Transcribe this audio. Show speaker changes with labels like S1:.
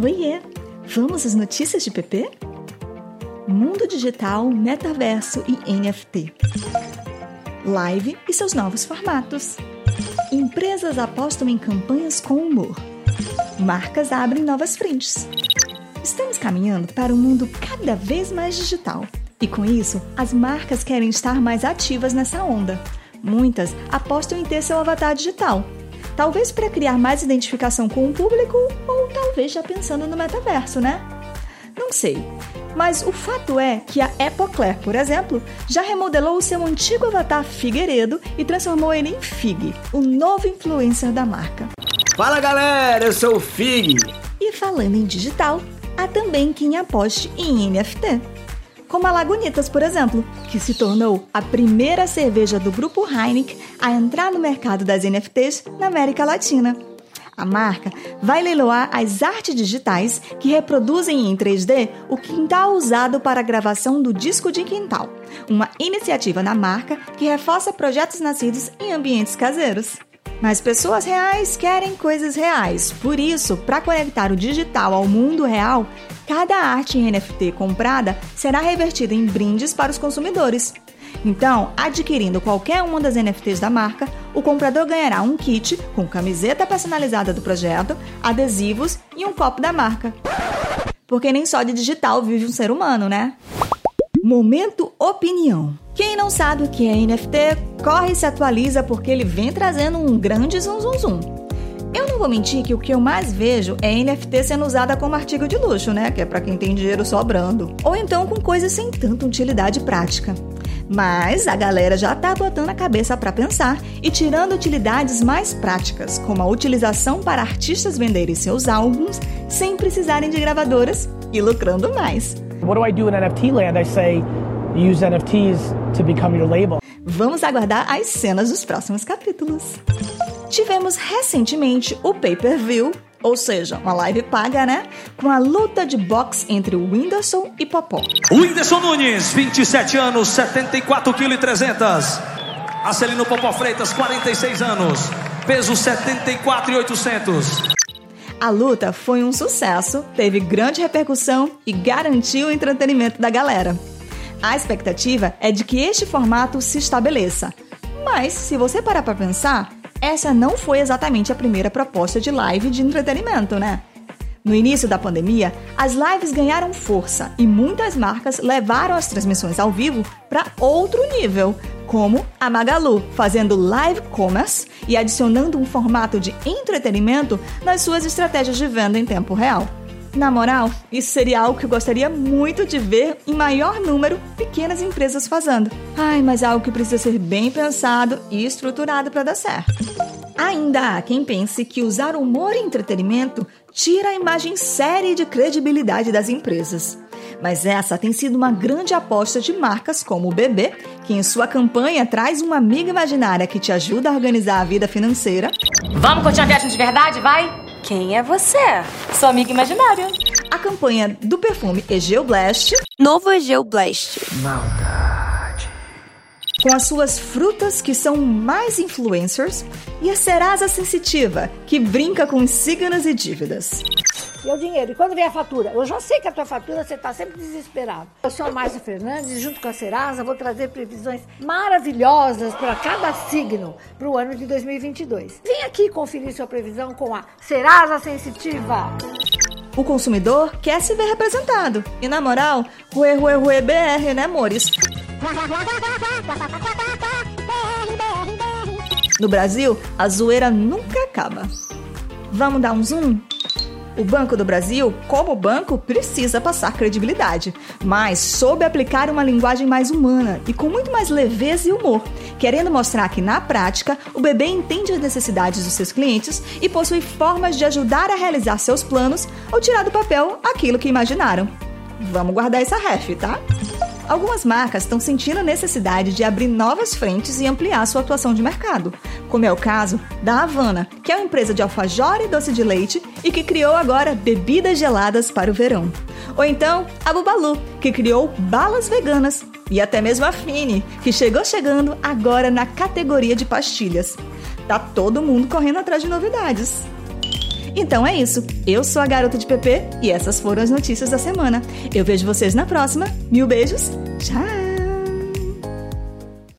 S1: Oiê! Vamos às notícias de PP? Mundo digital, metaverso e NFT. Live e seus novos formatos. Empresas apostam em campanhas com humor. Marcas abrem novas frentes. Estamos caminhando para um mundo cada vez mais digital. E com isso, as marcas querem estar mais ativas nessa onda. Muitas apostam em ter seu avatar digital. Talvez para criar mais identificação com o público talvez já pensando no metaverso, né? Não sei. Mas o fato é que a Epocler, por exemplo, já remodelou o seu antigo avatar Figueiredo e transformou ele em Fig, o novo influencer da marca.
S2: Fala galera, eu sou o Fig.
S1: E falando em digital, há também quem aposte em NFT. Como a Lagunitas, por exemplo, que se tornou a primeira cerveja do grupo Heineken a entrar no mercado das NFTs na América Latina. A marca vai leiloar as artes digitais que reproduzem em 3D o quintal usado para a gravação do disco de quintal, uma iniciativa da marca que reforça projetos nascidos em ambientes caseiros. Mas pessoas reais querem coisas reais. Por isso, para conectar o digital ao mundo real, cada arte em NFT comprada será revertida em brindes para os consumidores. Então, adquirindo qualquer uma das NFTs da marca, o comprador ganhará um kit com camiseta personalizada do projeto, adesivos e um copo da marca. Porque nem só de digital vive um ser humano, né? Momento Opinião. Quem não sabe o que é NFT, corre e se atualiza porque ele vem trazendo um grande zum zum zum. Eu não vou mentir que o que eu mais vejo é NFT sendo usada como artigo de luxo, né? Que é para quem tem dinheiro sobrando. Ou então com coisas sem tanta utilidade prática. Mas a galera já tá botando a cabeça para pensar e tirando utilidades mais práticas, como a utilização para artistas venderem seus álbuns sem precisarem de gravadoras e lucrando mais.
S3: What do I do in NFT land? I say use NFTs to become your label.
S1: Vamos aguardar as cenas dos próximos capítulos. Tivemos recentemente o pay-per-view ou seja, uma live paga, né? Com a luta de boxe entre o Whindersson e Popó.
S4: Whindersson Nunes, 27 anos, 74 kg e 300. Acelino Popó Freitas, 46 anos, peso 74 e 800.
S1: A luta foi um sucesso, teve grande repercussão e garantiu o entretenimento da galera. A expectativa é de que este formato se estabeleça. Mas, se você parar para pensar, essa não foi exatamente a primeira proposta de live de entretenimento, né? No início da pandemia, as lives ganharam força e muitas marcas levaram as transmissões ao vivo para outro nível, como a Magalu, fazendo live commerce e adicionando um formato de entretenimento nas suas estratégias de venda em tempo real. Na moral, isso seria algo que eu gostaria muito de ver em maior número pequenas empresas fazendo. Ai, mas é algo que precisa ser bem pensado e estruturado para dar certo. Ainda há quem pense que usar humor e entretenimento tira a imagem séria e de credibilidade das empresas. Mas essa tem sido uma grande aposta de marcas como o BB, que em sua campanha traz uma amiga imaginária que te ajuda a organizar a vida financeira.
S5: Vamos curtir a viagem de verdade, vai?
S6: Quem é você?
S5: Sua amiga imaginária.
S1: A campanha do perfume Egeu Blast.
S6: Novo Egeu Blast.
S1: Maldade. Com as suas frutas que são mais influencers. E a Serasa Sensitiva, que brinca com signos e dívidas
S7: e é o dinheiro. E quando vem a fatura? Eu já sei que a tua fatura você está sempre desesperado. Eu sou a Márcia Fernandes, junto com a Serasa, vou trazer previsões maravilhosas para cada signo para o ano de 2022. Vem aqui conferir sua previsão com a Serasa Sensitiva.
S1: O consumidor quer se ver representado. E na moral, rue, rue, rue, BR, né, amores? No Brasil, a zoeira nunca acaba. Vamos dar um zoom? O Banco do Brasil, como banco, precisa passar credibilidade, mas soube aplicar uma linguagem mais humana e com muito mais leveza e humor, querendo mostrar que, na prática, o bebê entende as necessidades dos seus clientes e possui formas de ajudar a realizar seus planos ou tirar do papel aquilo que imaginaram. Vamos guardar essa ref, tá? Algumas marcas estão sentindo a necessidade de abrir novas frentes e ampliar sua atuação de mercado, como é o caso da Havana, que é uma empresa de alfajor e doce de leite e que criou agora bebidas geladas para o verão. Ou então a Bubalu, que criou balas veganas, e até mesmo a Fini, que chegou chegando agora na categoria de pastilhas. Tá todo mundo correndo atrás de novidades. Então é isso. Eu sou a garota de PP e essas foram as notícias da semana. Eu vejo vocês na próxima. Mil beijos. Tchau!